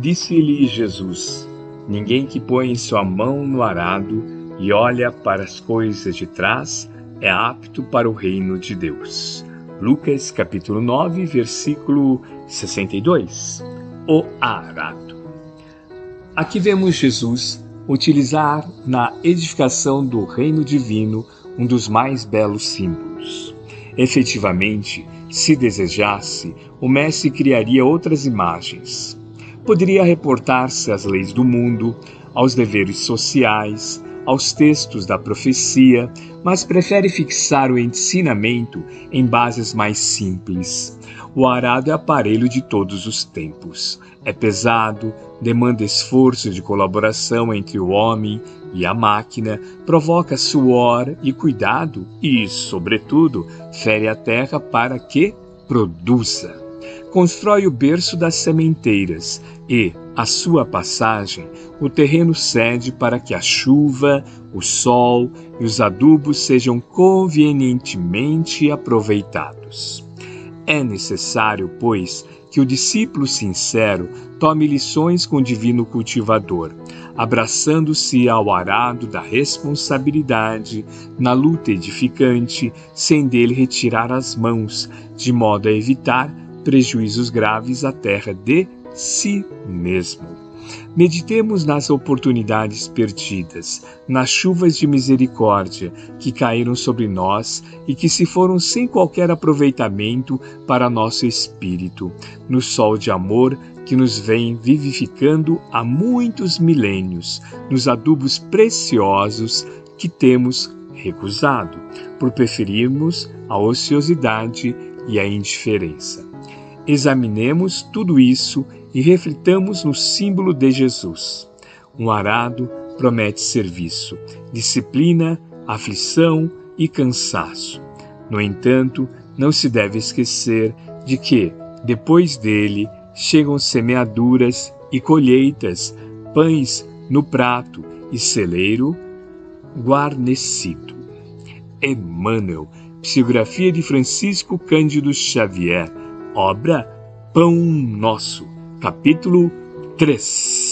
Disse-lhe Jesus: Ninguém que põe sua mão no arado e olha para as coisas de trás é apto para o reino de Deus. Lucas capítulo 9, versículo 62. O arado. Aqui vemos Jesus utilizar na edificação do reino divino um dos mais belos símbolos. Efetivamente, se desejasse, o Mestre criaria outras imagens. Poderia reportar-se às leis do mundo, aos deveres sociais, aos textos da profecia, mas prefere fixar o ensinamento em bases mais simples. O arado é aparelho de todos os tempos. É pesado, demanda esforço de colaboração entre o homem e a máquina, provoca suor e cuidado e, sobretudo, fere a terra para que produza. Constrói o berço das sementeiras e, à sua passagem, o terreno cede para que a chuva, o sol e os adubos sejam convenientemente aproveitados. É necessário, pois, que o discípulo sincero tome lições com o divino cultivador, abraçando-se ao arado da responsabilidade, na luta edificante, sem dele retirar as mãos, de modo a evitar prejuízos graves à terra de si mesmo. Meditemos nas oportunidades perdidas, nas chuvas de misericórdia que caíram sobre nós e que se foram sem qualquer aproveitamento para nosso espírito, no sol de amor que nos vem vivificando há muitos milênios, nos adubos preciosos que temos recusado, por preferirmos a ociosidade e a indiferença. Examinemos tudo isso e reflitamos no símbolo de Jesus. Um arado promete serviço, disciplina, aflição e cansaço. No entanto, não se deve esquecer de que, depois dele, chegam semeaduras e colheitas, pães no prato e celeiro guarnecido. Emmanuel, psicografia de Francisco Cândido Xavier, obra Pão Nosso. Capítulo 3